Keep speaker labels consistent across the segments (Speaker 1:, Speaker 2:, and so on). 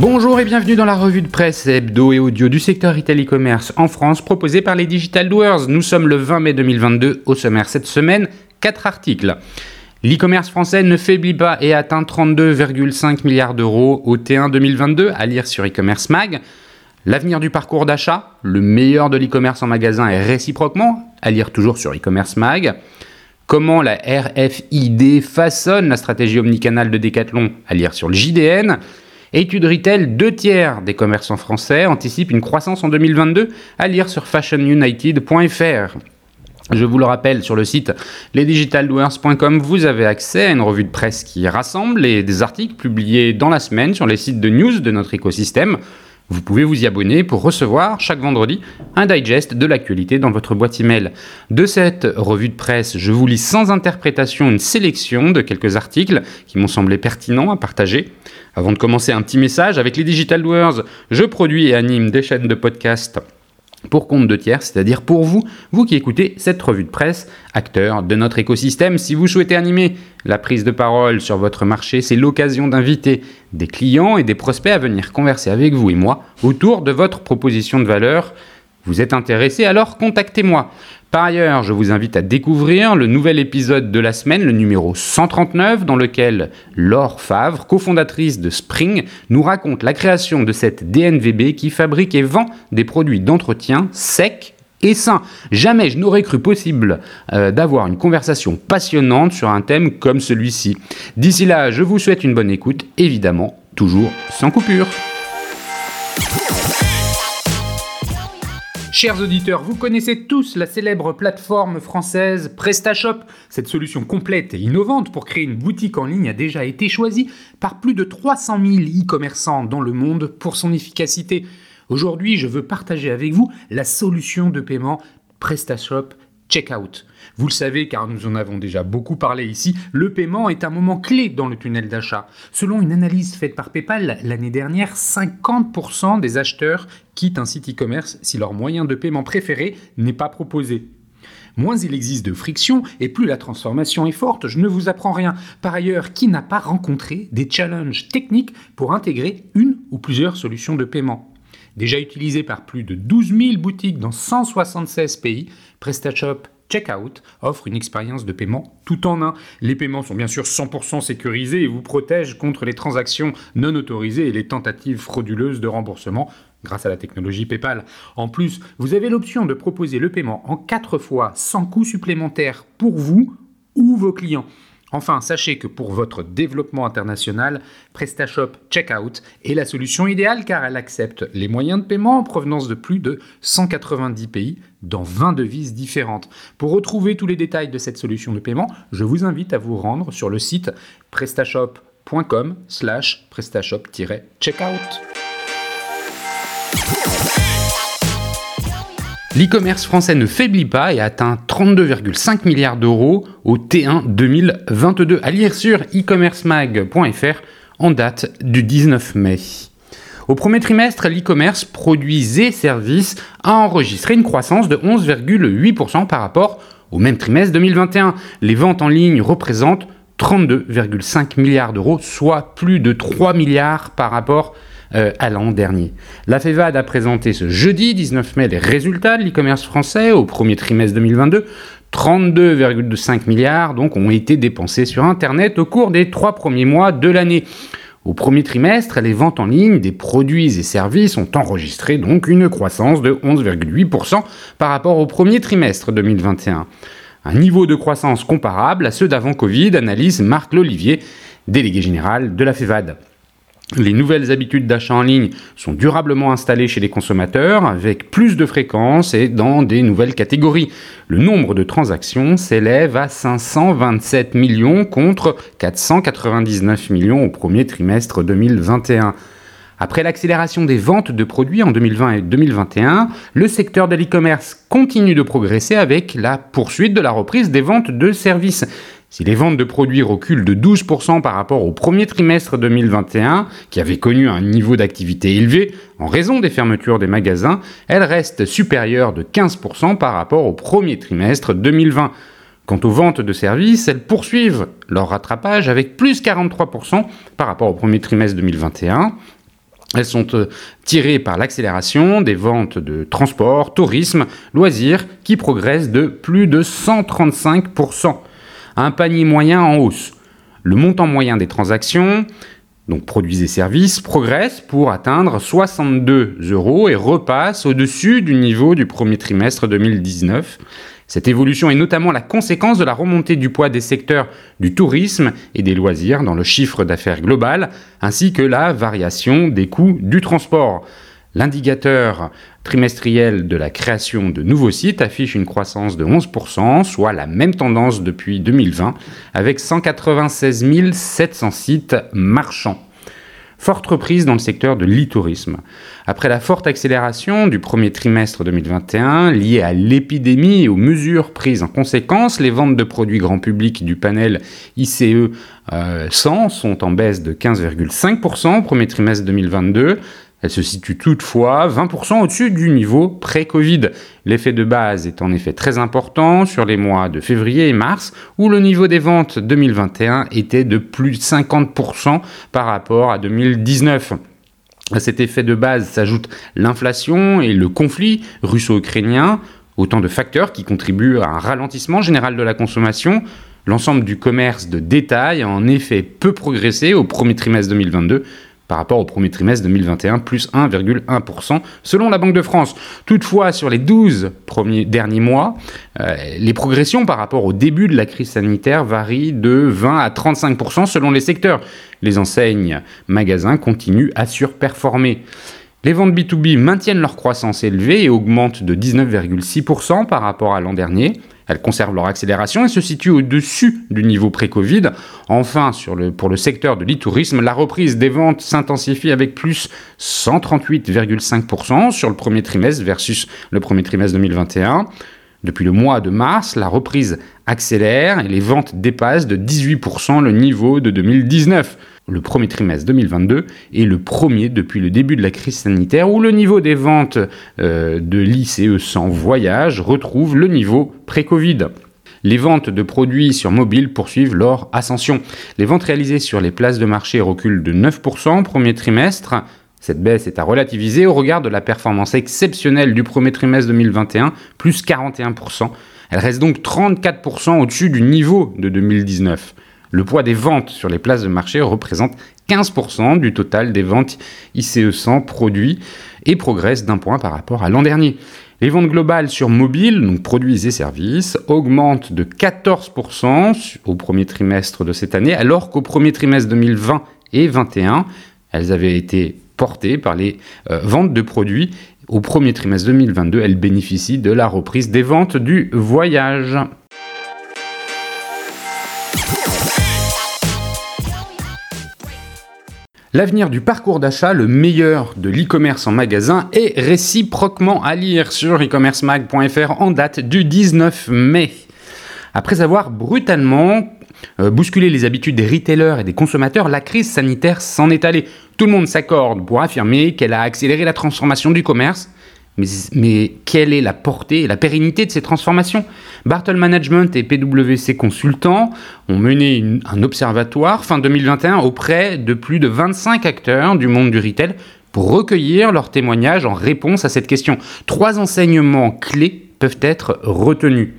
Speaker 1: Bonjour et bienvenue dans la revue de presse hebdo et audio du secteur retail e-commerce en France proposée par les Digital Doers. Nous sommes le 20 mai 2022 au sommaire cette semaine, 4 articles. L'e-commerce français ne faiblit pas et atteint 32,5 milliards d'euros au T1 2022 à lire sur e-commerce mag. L'avenir du parcours d'achat, le meilleur de l'e-commerce en magasin et réciproquement, à lire toujours sur e-commerce mag. Comment la RFID façonne la stratégie omnicanale de Decathlon, à lire sur le JDN. Étude retail, deux tiers des commerçants français anticipent une croissance en 2022, à lire sur fashionunited.fr. Je vous le rappelle, sur le site lesdigitaldoers.com, vous avez accès à une revue de presse qui rassemble et des articles publiés dans la semaine sur les sites de news de notre écosystème. Vous pouvez vous y abonner pour recevoir chaque vendredi un digest de l'actualité dans votre boîte email. De cette revue de presse, je vous lis sans interprétation une sélection de quelques articles qui m'ont semblé pertinents à partager. Avant de commencer, un petit message avec les Digital Doers, je produis et anime des chaînes de podcast pour compte de tiers, c'est-à-dire pour vous, vous qui écoutez cette revue de presse, acteur de notre écosystème. Si vous souhaitez animer la prise de parole sur votre marché, c'est l'occasion d'inviter des clients et des prospects à venir converser avec vous et moi autour de votre proposition de valeur. Vous êtes intéressé, alors contactez-moi. Par ailleurs, je vous invite à découvrir le nouvel épisode de la semaine, le numéro 139, dans lequel Laure Favre, cofondatrice de Spring, nous raconte la création de cette DNVB qui fabrique et vend des produits d'entretien secs et sains. Jamais je n'aurais cru possible euh, d'avoir une conversation passionnante sur un thème comme celui-ci. D'ici là, je vous souhaite une bonne écoute, évidemment, toujours sans coupure. Chers auditeurs, vous connaissez tous la célèbre plateforme française PrestaShop. Cette solution complète et innovante pour créer une boutique en ligne a déjà été choisie par plus de 300 000 e-commerçants dans le monde pour son efficacité. Aujourd'hui, je veux partager avec vous la solution de paiement PrestaShop checkout. Vous le savez car nous en avons déjà beaucoup parlé ici, le paiement est un moment clé dans le tunnel d'achat. Selon une analyse faite par PayPal l'année dernière, 50% des acheteurs quittent un site e-commerce si leur moyen de paiement préféré n'est pas proposé. Moins il existe de friction et plus la transformation est forte, je ne vous apprends rien. Par ailleurs, qui n'a pas rencontré des challenges techniques pour intégrer une ou plusieurs solutions de paiement? Déjà utilisé par plus de 12 000 boutiques dans 176 pays, PrestaShop Checkout offre une expérience de paiement tout en un. Les paiements sont bien sûr 100% sécurisés et vous protègent contre les transactions non autorisées et les tentatives frauduleuses de remboursement grâce à la technologie PayPal. En plus, vous avez l'option de proposer le paiement en 4 fois sans coût supplémentaire pour vous ou vos clients. Enfin, sachez que pour votre développement international, PrestaShop Checkout est la solution idéale car elle accepte les moyens de paiement en provenance de plus de 190 pays dans 20 devises différentes. Pour retrouver tous les détails de cette solution de paiement, je vous invite à vous rendre sur le site prestashop.com slash prestashop-checkout. L'e-commerce français ne faiblit pas et atteint 32,5 milliards d'euros au T1 2022, à lire sur e-commercemag.fr en date du 19 mai. Au premier trimestre, l'e-commerce, produits et services a enregistré une croissance de 11,8% par rapport au même trimestre 2021. Les ventes en ligne représentent 32,5 milliards d'euros, soit plus de 3 milliards par rapport euh, à l'an dernier. La FEVAD a présenté ce jeudi 19 mai les résultats de l'e-commerce français au premier trimestre 2022. 32,5 milliards donc ont été dépensés sur Internet au cours des trois premiers mois de l'année. Au premier trimestre, les ventes en ligne des produits et services ont enregistré donc une croissance de 11,8% par rapport au premier trimestre 2021. Un niveau de croissance comparable à ceux d'avant Covid, analyse Marc Lolivier, délégué général de la FEVAD. Les nouvelles habitudes d'achat en ligne sont durablement installées chez les consommateurs avec plus de fréquence et dans des nouvelles catégories. Le nombre de transactions s'élève à 527 millions contre 499 millions au premier trimestre 2021. Après l'accélération des ventes de produits en 2020 et 2021, le secteur de l'e-commerce continue de progresser avec la poursuite de la reprise des ventes de services. Si les ventes de produits reculent de 12% par rapport au premier trimestre 2021, qui avait connu un niveau d'activité élevé en raison des fermetures des magasins, elles restent supérieures de 15% par rapport au premier trimestre 2020. Quant aux ventes de services, elles poursuivent leur rattrapage avec plus 43% par rapport au premier trimestre 2021 Elles sont euh, tirées par l'accélération des ventes de transport, tourisme, loisirs qui progressent de plus de 135%. Un panier moyen en hausse. Le montant moyen des transactions, donc produits et services, progresse pour atteindre 62 euros et repasse au-dessus du niveau du premier trimestre 2019. Cette évolution est notamment la conséquence de la remontée du poids des secteurs du tourisme et des loisirs dans le chiffre d'affaires global, ainsi que la variation des coûts du transport. L'indicateur trimestriel de la création de nouveaux sites affiche une croissance de 11%, soit la même tendance depuis 2020, avec 196 700 sites marchands. Forte reprise dans le secteur de l'e-tourisme. Après la forte accélération du premier trimestre 2021 liée à l'épidémie et aux mesures prises en conséquence, les ventes de produits grand public du panel ICE 100 euh, sont en baisse de 15,5% au premier trimestre 2022 elle se situe toutefois 20% au-dessus du niveau pré-Covid. L'effet de base est en effet très important sur les mois de février et mars, où le niveau des ventes 2021 était de plus de 50% par rapport à 2019. À cet effet de base s'ajoute l'inflation et le conflit russo-ukrainien, autant de facteurs qui contribuent à un ralentissement général de la consommation. L'ensemble du commerce de détail a en effet peu progressé au premier trimestre 2022 par rapport au premier trimestre 2021, plus 1,1% selon la Banque de France. Toutefois, sur les 12 premiers derniers mois, euh, les progressions par rapport au début de la crise sanitaire varient de 20 à 35% selon les secteurs. Les enseignes magasins continuent à surperformer. Les ventes B2B maintiennent leur croissance élevée et augmentent de 19,6% par rapport à l'an dernier. Elles conservent leur accélération et se situent au-dessus du niveau pré-Covid. Enfin, pour le secteur de l'e-tourisme, la reprise des ventes s'intensifie avec plus 138,5% sur le premier trimestre versus le premier trimestre 2021. Depuis le mois de mars, la reprise accélère et les ventes dépassent de 18% le niveau de 2019 le premier trimestre 2022 est le premier depuis le début de la crise sanitaire où le niveau des ventes euh, de l'ICE sans voyage retrouve le niveau pré-Covid. Les ventes de produits sur mobile poursuivent leur ascension. Les ventes réalisées sur les places de marché reculent de 9% au premier trimestre. Cette baisse est à relativiser au regard de la performance exceptionnelle du premier trimestre 2021, plus 41%. Elle reste donc 34% au-dessus du niveau de 2019. Le poids des ventes sur les places de marché représente 15% du total des ventes ICE 100 produits et progresse d'un point par rapport à l'an dernier. Les ventes globales sur mobile, donc produits et services, augmentent de 14% au premier trimestre de cette année, alors qu'au premier trimestre 2020 et 2021, elles avaient été portées par les euh, ventes de produits. Au premier trimestre 2022, elles bénéficient de la reprise des ventes du voyage. L'avenir du parcours d'achat, le meilleur de l'e-commerce en magasin, est réciproquement à lire sur e-commercemag.fr en date du 19 mai. Après avoir brutalement euh, bousculé les habitudes des retailers et des consommateurs, la crise sanitaire s'en est allée. Tout le monde s'accorde pour affirmer qu'elle a accéléré la transformation du commerce mais, quelle est la portée et la pérennité de ces transformations? Bartle Management et PwC Consultants ont mené un observatoire fin 2021 auprès de plus de 25 acteurs du monde du retail pour recueillir leurs témoignages en réponse à cette question. Trois enseignements clés peuvent être retenus.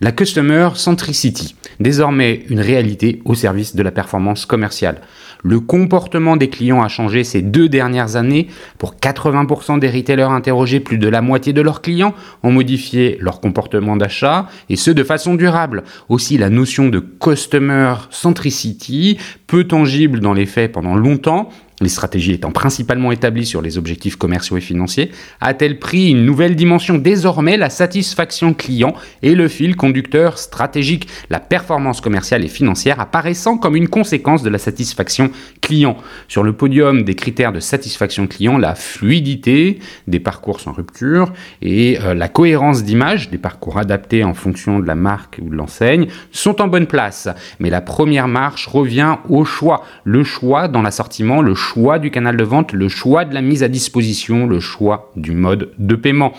Speaker 1: La Customer Centricity, désormais une réalité au service de la performance commerciale. Le comportement des clients a changé ces deux dernières années. Pour 80% des retailers interrogés, plus de la moitié de leurs clients ont modifié leur comportement d'achat et ce de façon durable. Aussi, la notion de customer centricity, peu tangible dans les faits pendant longtemps, les stratégies étant principalement établies sur les objectifs commerciaux et financiers, a-t-elle pris une nouvelle dimension? Désormais, la satisfaction client est le fil conducteur stratégique, la performance commerciale et financière apparaissant comme une conséquence de la satisfaction client. Sur le podium des critères de satisfaction client, la fluidité des parcours sans rupture et euh, la cohérence d'image des parcours adaptés en fonction de la marque ou de l'enseigne sont en bonne place. Mais la première marche revient au choix. Le choix dans l'assortiment, le choix choix du canal de vente, le choix de la mise à disposition, le choix du mode de paiement.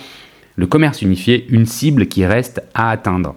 Speaker 1: Le commerce unifié, une cible qui reste à atteindre.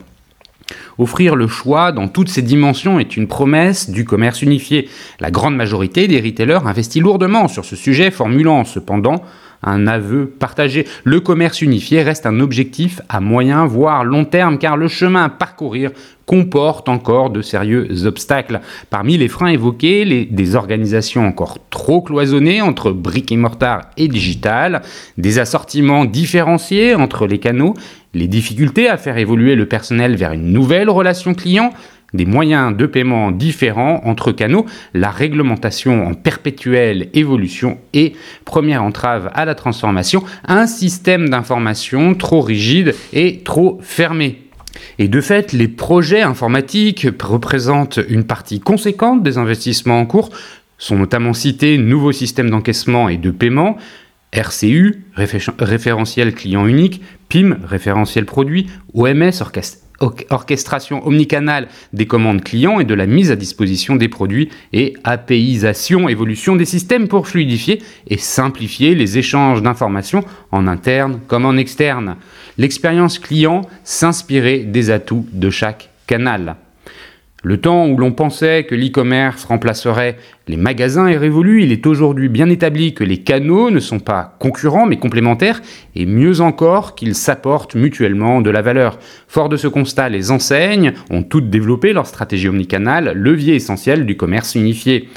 Speaker 1: Offrir le choix dans toutes ses dimensions est une promesse du commerce unifié. La grande majorité des retailers investit lourdement sur ce sujet, formulant cependant un aveu partagé. Le commerce unifié reste un objectif à moyen, voire long terme, car le chemin à parcourir comporte encore de sérieux obstacles. Parmi les freins évoqués, des organisations encore trop cloisonnées entre briques et mortar et digital, des assortiments différenciés entre les canaux, les difficultés à faire évoluer le personnel vers une nouvelle relation client, des moyens de paiement différents entre canaux, la réglementation en perpétuelle évolution et, première entrave à la transformation, un système d'information trop rigide et trop fermé. Et de fait, les projets informatiques représentent une partie conséquente des investissements en cours, sont notamment cités nouveaux systèmes d'encaissement et de paiement, RCU, référentiel client unique, PIM, référentiel produit, OMS, orchestration omnicanale des commandes clients et de la mise à disposition des produits et APIisation, évolution des systèmes pour fluidifier et simplifier les échanges d'informations en interne comme en externe. L'expérience client s'inspirait des atouts de chaque canal. Le temps où l'on pensait que l'e-commerce remplacerait les magasins est révolu. Il est aujourd'hui bien établi que les canaux ne sont pas concurrents mais complémentaires et mieux encore qu'ils s'apportent mutuellement de la valeur. Fort de ce constat, les enseignes ont toutes développé leur stratégie omnicanale, levier essentiel du commerce unifié.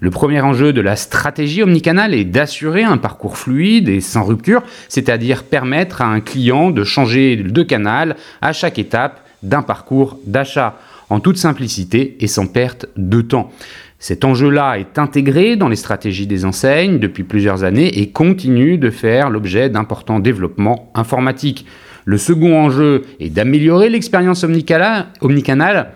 Speaker 1: Le premier enjeu de la stratégie omnicanale est d'assurer un parcours fluide et sans rupture, c'est-à-dire permettre à un client de changer de canal à chaque étape d'un parcours d'achat en toute simplicité et sans perte de temps. Cet enjeu-là est intégré dans les stratégies des enseignes depuis plusieurs années et continue de faire l'objet d'importants développements informatiques. Le second enjeu est d'améliorer l'expérience omnicanale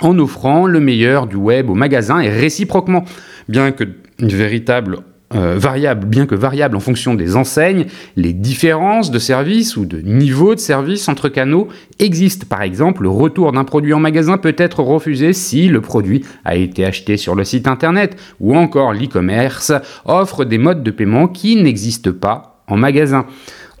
Speaker 1: en offrant le meilleur du web au magasin et réciproquement. Bien que une véritable euh, variable, bien que variable en fonction des enseignes, les différences de service ou de niveau de service entre canaux existent. Par exemple, le retour d'un produit en magasin peut être refusé si le produit a été acheté sur le site internet, ou encore l'e-commerce offre des modes de paiement qui n'existent pas en magasin.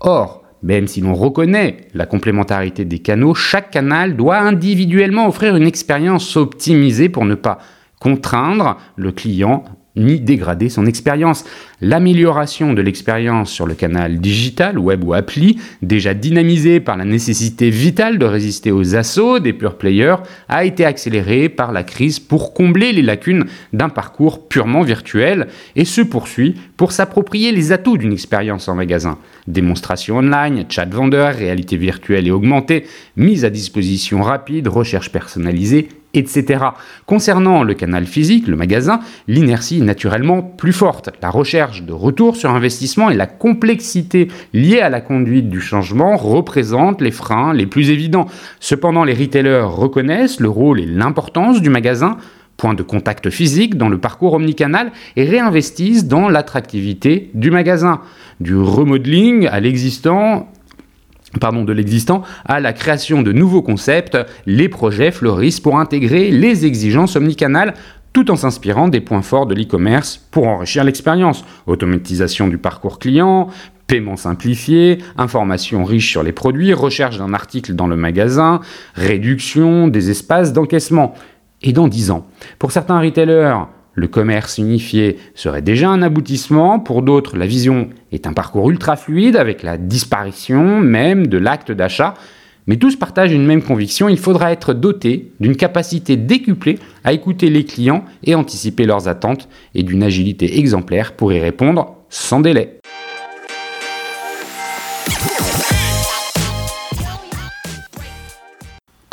Speaker 1: Or, même si l'on reconnaît la complémentarité des canaux, chaque canal doit individuellement offrir une expérience optimisée pour ne pas contraindre le client ni dégrader son expérience. L'amélioration de l'expérience sur le canal digital, web ou appli, déjà dynamisé par la nécessité vitale de résister aux assauts des pure players, a été accélérée par la crise pour combler les lacunes d'un parcours purement virtuel et se poursuit pour s'approprier les atouts d'une expérience en magasin. Démonstration online, chat vendeur, réalité virtuelle et augmentée, mise à disposition rapide, recherche personnalisée etc. Concernant le canal physique, le magasin, l'inertie est naturellement plus forte. La recherche de retour sur investissement et la complexité liée à la conduite du changement représentent les freins les plus évidents. Cependant, les retailers reconnaissent le rôle et l'importance du magasin point de contact physique dans le parcours omnicanal et réinvestissent dans l'attractivité du magasin. Du remodeling à l'existant pardon, de l'existant à la création de nouveaux concepts, les projets fleurissent pour intégrer les exigences omnicanales tout en s'inspirant des points forts de l'e-commerce pour enrichir l'expérience. Automatisation du parcours client, paiement simplifié, information riche sur les produits, recherche d'un article dans le magasin, réduction des espaces d'encaissement. Et dans 10 ans, pour certains retailers, le commerce unifié serait déjà un aboutissement, pour d'autres la vision est un parcours ultra fluide avec la disparition même de l'acte d'achat, mais tous partagent une même conviction, il faudra être doté d'une capacité décuplée à écouter les clients et anticiper leurs attentes et d'une agilité exemplaire pour y répondre sans délai.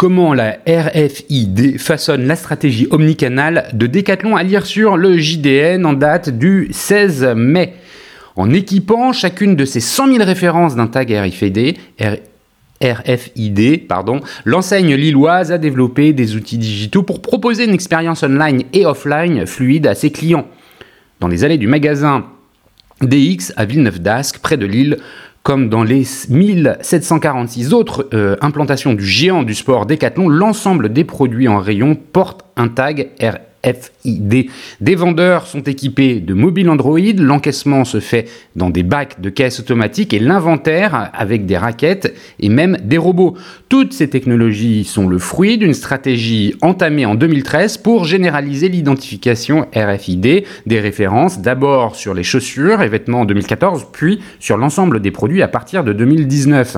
Speaker 1: Comment la RFID façonne la stratégie omnicanale de Decathlon à lire sur le JDN en date du 16 mai. En équipant chacune de ces 100 000 références d'un tag RFID, l'enseigne lilloise a développé des outils digitaux pour proposer une expérience online et offline fluide à ses clients. Dans les allées du magasin DX à Villeneuve d'Ascq, près de Lille, comme dans les 1746 autres euh, implantations du géant du sport Decathlon, l'ensemble des produits en rayon porte un tag RFID. Des vendeurs sont équipés de mobiles Android, l'encaissement se fait dans des bacs de caisses automatiques et l'inventaire avec des raquettes et même des robots. Toutes ces technologies sont le fruit d'une stratégie entamée en 2013 pour généraliser l'identification RFID des références d'abord sur les chaussures et vêtements en 2014 puis sur l'ensemble des produits à partir de 2019.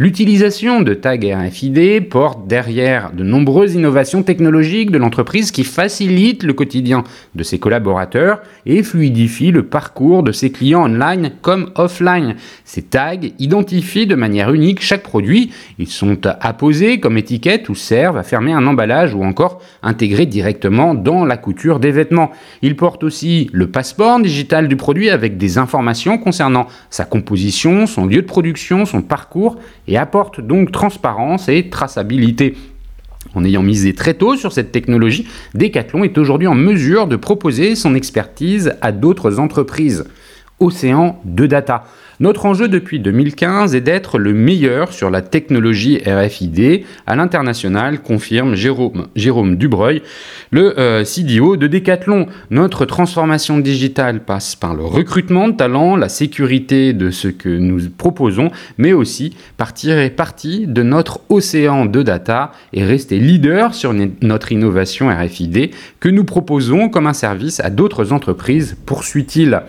Speaker 1: L'utilisation de tags RFID porte derrière de nombreuses innovations technologiques de l'entreprise qui facilitent le quotidien de ses collaborateurs et fluidifient le parcours de ses clients online comme offline. Ces tags identifient de manière unique chaque produit. Ils sont apposés comme étiquette ou servent à fermer un emballage ou encore intégrés directement dans la couture des vêtements. Ils portent aussi le passeport digital du produit avec des informations concernant sa composition, son lieu de production, son parcours et apporte donc transparence et traçabilité. En ayant misé très tôt sur cette technologie, Decathlon est aujourd'hui en mesure de proposer son expertise à d'autres entreprises. Océan de data. Notre enjeu depuis 2015 est d'être le meilleur sur la technologie RFID à l'international, confirme Jérôme, Dubreuil, le euh, CDO de Decathlon. Notre transformation digitale passe par le recrutement de talents, la sécurité de ce que nous proposons, mais aussi par tirer parti de notre océan de data et rester leader sur notre innovation RFID que nous proposons comme un service à d'autres entreprises, poursuit-il.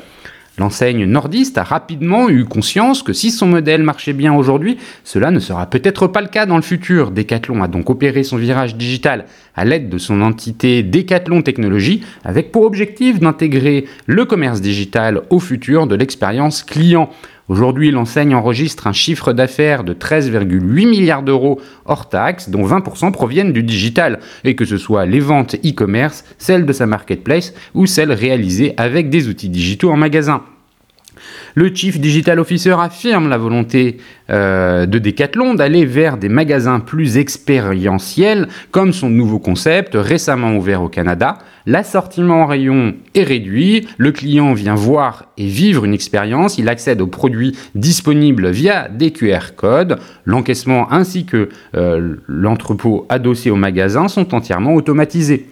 Speaker 1: L'enseigne nordiste a rapidement eu conscience que si son modèle marchait bien aujourd'hui, cela ne sera peut-être pas le cas dans le futur. Decathlon a donc opéré son virage digital à l'aide de son entité Decathlon Technologies avec pour objectif d'intégrer le commerce digital au futur de l'expérience client. Aujourd'hui, l'enseigne enregistre un chiffre d'affaires de 13,8 milliards d'euros hors taxes, dont 20% proviennent du digital, et que ce soit les ventes e-commerce, celles de sa marketplace ou celles réalisées avec des outils digitaux en magasin. Le Chief Digital Officer affirme la volonté euh, de Decathlon d'aller vers des magasins plus expérientiels, comme son nouveau concept récemment ouvert au Canada. L'assortiment en rayon est réduit, le client vient voir et vivre une expérience, il accède aux produits disponibles via des QR codes, l'encaissement ainsi que euh, l'entrepôt adossé au magasin sont entièrement automatisés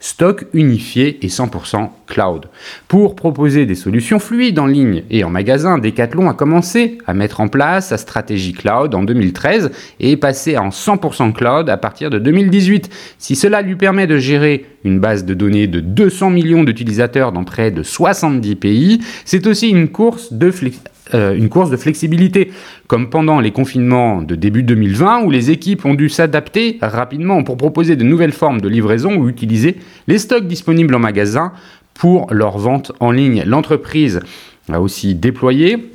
Speaker 1: stock unifié et 100% cloud. Pour proposer des solutions fluides en ligne et en magasin, Decathlon a commencé à mettre en place sa stratégie cloud en 2013 et est passé en 100% cloud à partir de 2018. Si cela lui permet de gérer une base de données de 200 millions d'utilisateurs dans près de 70 pays, c'est aussi une course de flexibilité euh, une course de flexibilité, comme pendant les confinements de début 2020 où les équipes ont dû s'adapter rapidement pour proposer de nouvelles formes de livraison ou utiliser les stocks disponibles en magasin pour leur vente en ligne. L'entreprise a aussi déployé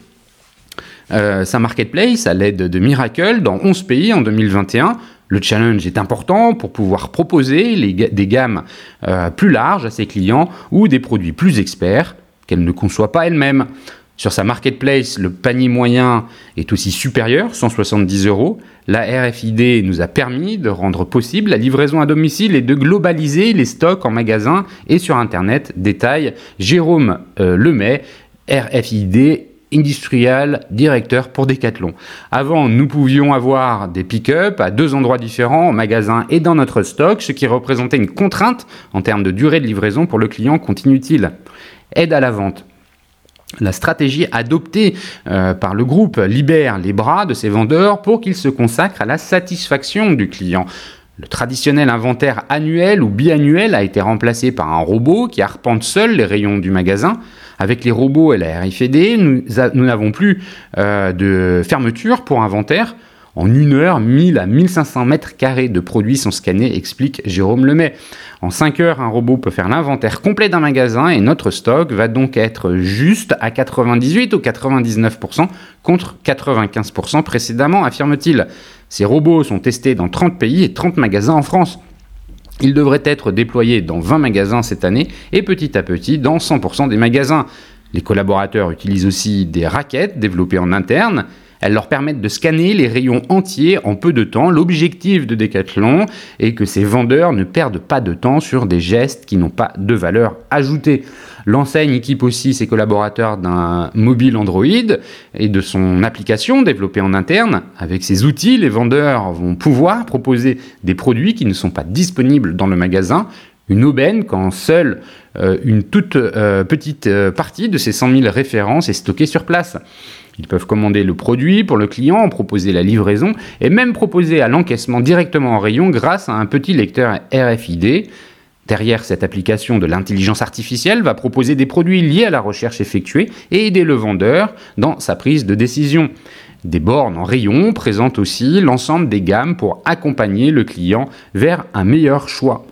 Speaker 1: euh, sa marketplace à l'aide de Miracle dans 11 pays en 2021. Le challenge est important pour pouvoir proposer des gammes euh, plus larges à ses clients ou des produits plus experts qu'elle ne conçoit pas elle-même. Sur sa marketplace, le panier moyen est aussi supérieur, 170 euros. La RFID nous a permis de rendre possible la livraison à domicile et de globaliser les stocks en magasin et sur Internet. Détail Jérôme euh, Lemay, RFID industriel directeur pour Decathlon. Avant, nous pouvions avoir des pick-up à deux endroits différents, en magasin et dans notre stock, ce qui représentait une contrainte en termes de durée de livraison pour le client, continue-t-il. Aide à la vente. La stratégie adoptée euh, par le groupe libère les bras de ses vendeurs pour qu'ils se consacrent à la satisfaction du client. Le traditionnel inventaire annuel ou biannuel a été remplacé par un robot qui arpente seul les rayons du magasin. Avec les robots et la RFID, nous n'avons plus euh, de fermeture pour inventaire. En une heure, 1000 à 1500 mètres carrés de produits sont scannés, explique Jérôme Lemay. En 5 heures, un robot peut faire l'inventaire complet d'un magasin et notre stock va donc être juste à 98 ou 99% contre 95% précédemment, affirme-t-il. Ces robots sont testés dans 30 pays et 30 magasins en France. Ils devraient être déployés dans 20 magasins cette année et petit à petit dans 100% des magasins. Les collaborateurs utilisent aussi des raquettes développées en interne elles leur permettent de scanner les rayons entiers en peu de temps. L'objectif de Decathlon est que ces vendeurs ne perdent pas de temps sur des gestes qui n'ont pas de valeur ajoutée. L'enseigne équipe aussi ses collaborateurs d'un mobile Android et de son application développée en interne. Avec ces outils, les vendeurs vont pouvoir proposer des produits qui ne sont pas disponibles dans le magasin Une aubaine quand seule euh, une toute euh, petite euh, partie de ces 100 000 références est stockée sur place. Ils peuvent commander le produit pour le client, proposer la livraison et même proposer à l'encaissement directement en rayon grâce à un petit lecteur RFID. Derrière cette application de l'intelligence artificielle va proposer des produits liés à la recherche effectuée et aider le vendeur dans sa prise de décision. Des bornes en rayon présentent aussi l'ensemble des gammes pour accompagner le client vers un meilleur choix.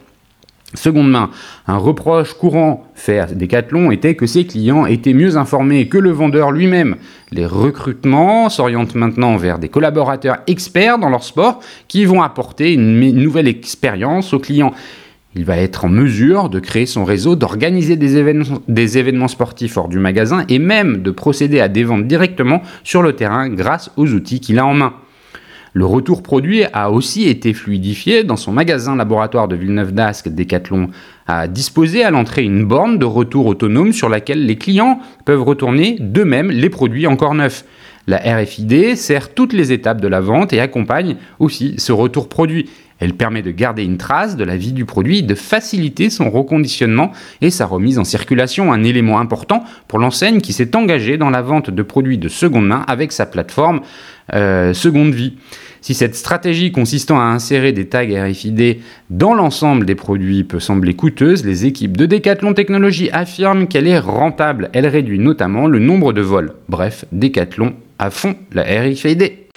Speaker 1: Seconde main, un reproche courant fait à Decathlon était que ses clients étaient mieux informés que le vendeur lui-même. Les recrutements s'orientent maintenant vers des collaborateurs experts dans leur sport qui vont apporter une nouvelle expérience aux clients. Il va être en mesure de créer son réseau, d'organiser des événements, des événements sportifs hors du magasin et même de procéder à des ventes directement sur le terrain grâce aux outils qu'il a en main. Le retour produit a aussi été fluidifié. Dans son magasin laboratoire de Villeneuve d'Ascq, Decathlon a disposé à l'entrée une borne de retour autonome sur laquelle les clients peuvent retourner d'eux-mêmes les produits encore neufs. La RFID sert toutes les étapes de la vente et accompagne aussi ce retour produit. Elle permet de garder une trace de la vie du produit, de faciliter son reconditionnement et sa remise en circulation, un élément important pour l'enseigne qui s'est engagée dans la vente de produits de seconde main avec sa plateforme euh, Seconde Vie. Si cette stratégie consistant à insérer des tags RFID dans l'ensemble des produits peut sembler coûteuse, les équipes de Decathlon Technologies affirment qu'elle est rentable. Elle réduit notamment le nombre de vols. Bref, Decathlon à fond la RFID.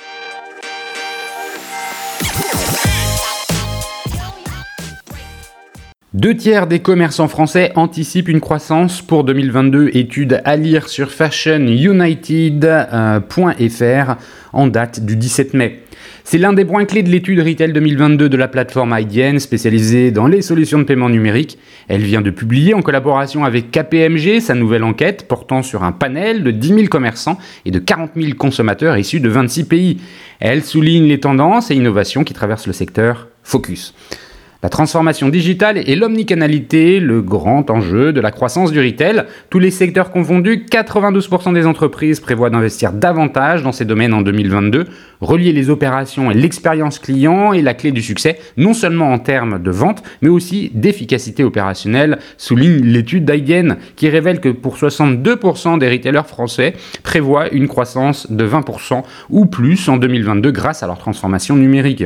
Speaker 1: Deux tiers des commerçants français anticipent une croissance pour 2022. Étude à lire sur fashionunited.fr en date du 17 mai. C'est l'un des points clés de l'étude Retail 2022 de la plateforme IDN spécialisée dans les solutions de paiement numérique. Elle vient de publier en collaboration avec KPMG sa nouvelle enquête portant sur un panel de 10 000 commerçants et de 40 000 consommateurs issus de 26 pays. Elle souligne les tendances et innovations qui traversent le secteur Focus. La transformation digitale et l'omnicanalité, le grand enjeu de la croissance du retail. Tous les secteurs confondus, 92% des entreprises prévoient d'investir davantage dans ces domaines en 2022. Relier les opérations et l'expérience client est la clé du succès, non seulement en termes de vente, mais aussi d'efficacité opérationnelle, souligne l'étude d'Aigen, qui révèle que pour 62% des retailers français prévoient une croissance de 20% ou plus en 2022 grâce à leur transformation numérique.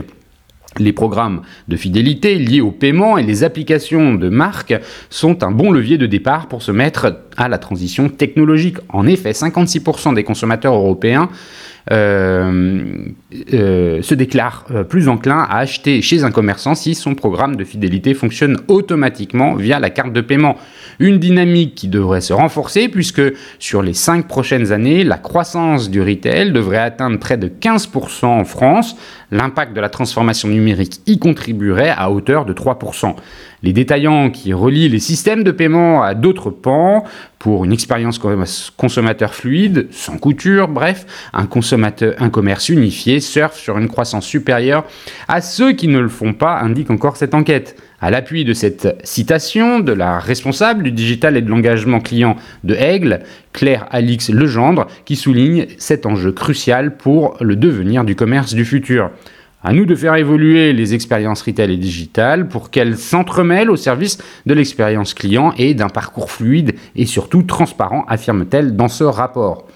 Speaker 1: Les programmes de fidélité liés au paiement et les applications de marque sont un bon levier de départ pour se mettre à la transition technologique. En effet, 56% des consommateurs européens se déclare euh, plus enclin à acheter chez un commerçant si son programme de fidélité fonctionne automatiquement via la carte de paiement. Une dynamique qui devrait se renforcer puisque sur les 5 prochaines années, la croissance du retail devrait atteindre près de 15% en France. L'impact de la transformation numérique y contribuerait à hauteur de 3%. Les détaillants qui relient les systèmes de paiement à d'autres pans pour une expérience consommateur fluide, sans couture, bref, un, consommateur, un commerce unifié surfe sur une croissance supérieure à ceux qui ne le font pas, indique encore cette enquête. À l'appui de cette citation de la responsable du digital et de l'engagement client de Aigle, Claire Alix Legendre, qui souligne cet enjeu crucial pour le devenir du commerce du futur. À nous de faire évoluer les expériences retail et digitales pour qu'elles s'entremêlent au service de l'expérience client et d'un parcours fluide et surtout transparent, affirme-t-elle dans ce rapport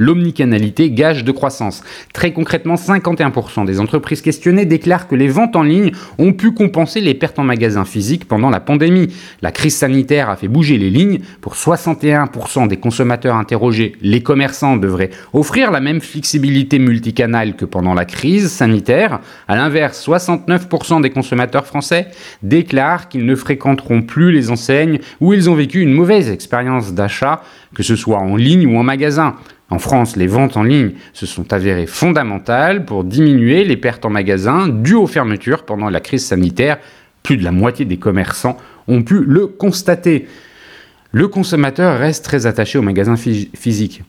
Speaker 1: l'omnicanalité gage de croissance. Très concrètement, 51% des entreprises questionnées déclarent que les ventes en ligne ont pu compenser les pertes en magasin physique pendant la pandémie. La crise sanitaire a fait bouger les lignes. Pour 61% des consommateurs interrogés, les commerçants devraient offrir la même flexibilité multicanale que pendant la crise sanitaire. À l'inverse, 69% des consommateurs français déclarent qu'ils ne fréquenteront plus les enseignes où ils ont vécu une mauvaise expérience d'achat, que ce soit en ligne ou en magasin. En France, les ventes en ligne se sont avérées fondamentales pour diminuer les pertes en magasin dues aux fermetures pendant la crise sanitaire. Plus de la moitié des commerçants ont pu le constater. Le consommateur reste très attaché au magasin physique.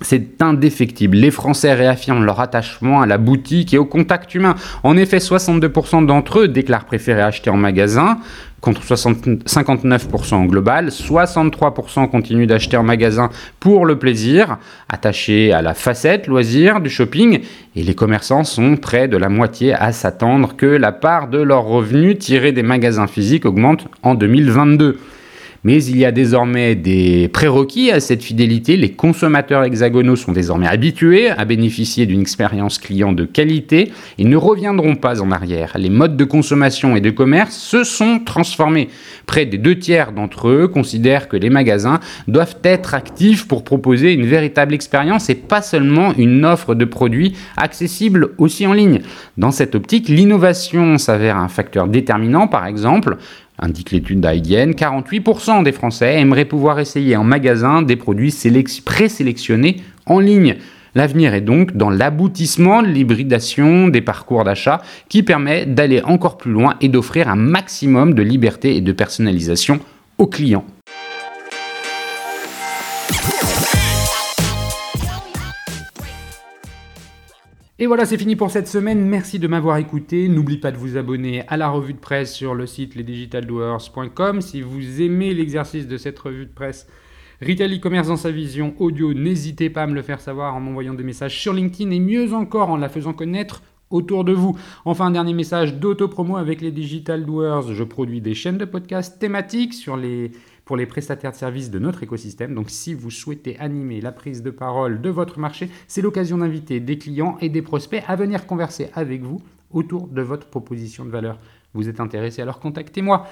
Speaker 1: C'est indéfectible. Les Français réaffirment leur attachement à la boutique et au contact humain. En effet, 62% d'entre eux déclarent préférer acheter en magasin, contre 59% en global. 63% continuent d'acheter en magasin pour le plaisir, attachés à la facette loisir du shopping. Et les commerçants sont près de la moitié à s'attendre que la part de leurs revenus tirés des magasins physiques augmente en 2022. Mais il y a désormais des prérequis à cette fidélité. Les consommateurs hexagonaux sont désormais habitués à bénéficier d'une expérience client de qualité et ne reviendront pas en arrière. Les modes de consommation et de commerce se sont transformés. Près des deux tiers d'entre eux considèrent que les magasins doivent être actifs pour proposer une véritable expérience et pas seulement une offre de produits accessible aussi en ligne. Dans cette optique, l'innovation s'avère un facteur déterminant, par exemple, indique l'étude d'IGN, 48% des Français aimeraient pouvoir essayer en magasin des produits présélectionnés en ligne. L'avenir est donc dans l'aboutissement de l'hybridation des parcours d'achat qui permet d'aller encore plus loin et d'offrir un maximum de liberté et de personnalisation aux clients. Et voilà, c'est fini pour cette semaine. Merci de m'avoir écouté. N'oublie pas de vous abonner à la revue de presse sur le site lesdigitaldoers.com. Si vous aimez l'exercice de cette revue de presse Retail e-commerce dans sa vision audio, n'hésitez pas à me le faire savoir en m'envoyant des messages sur LinkedIn et mieux encore en la faisant connaître autour de vous. Enfin, un dernier message d'auto-promo avec les Digital Doers. Je produis des chaînes de podcasts thématiques sur les pour les prestataires de services de notre écosystème. Donc si vous souhaitez animer la prise de parole de votre marché, c'est l'occasion d'inviter des clients et des prospects à venir converser avec vous autour de votre proposition de valeur. Vous êtes intéressé alors contactez-moi.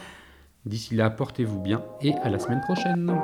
Speaker 1: D'ici là, portez-vous bien et à la semaine prochaine.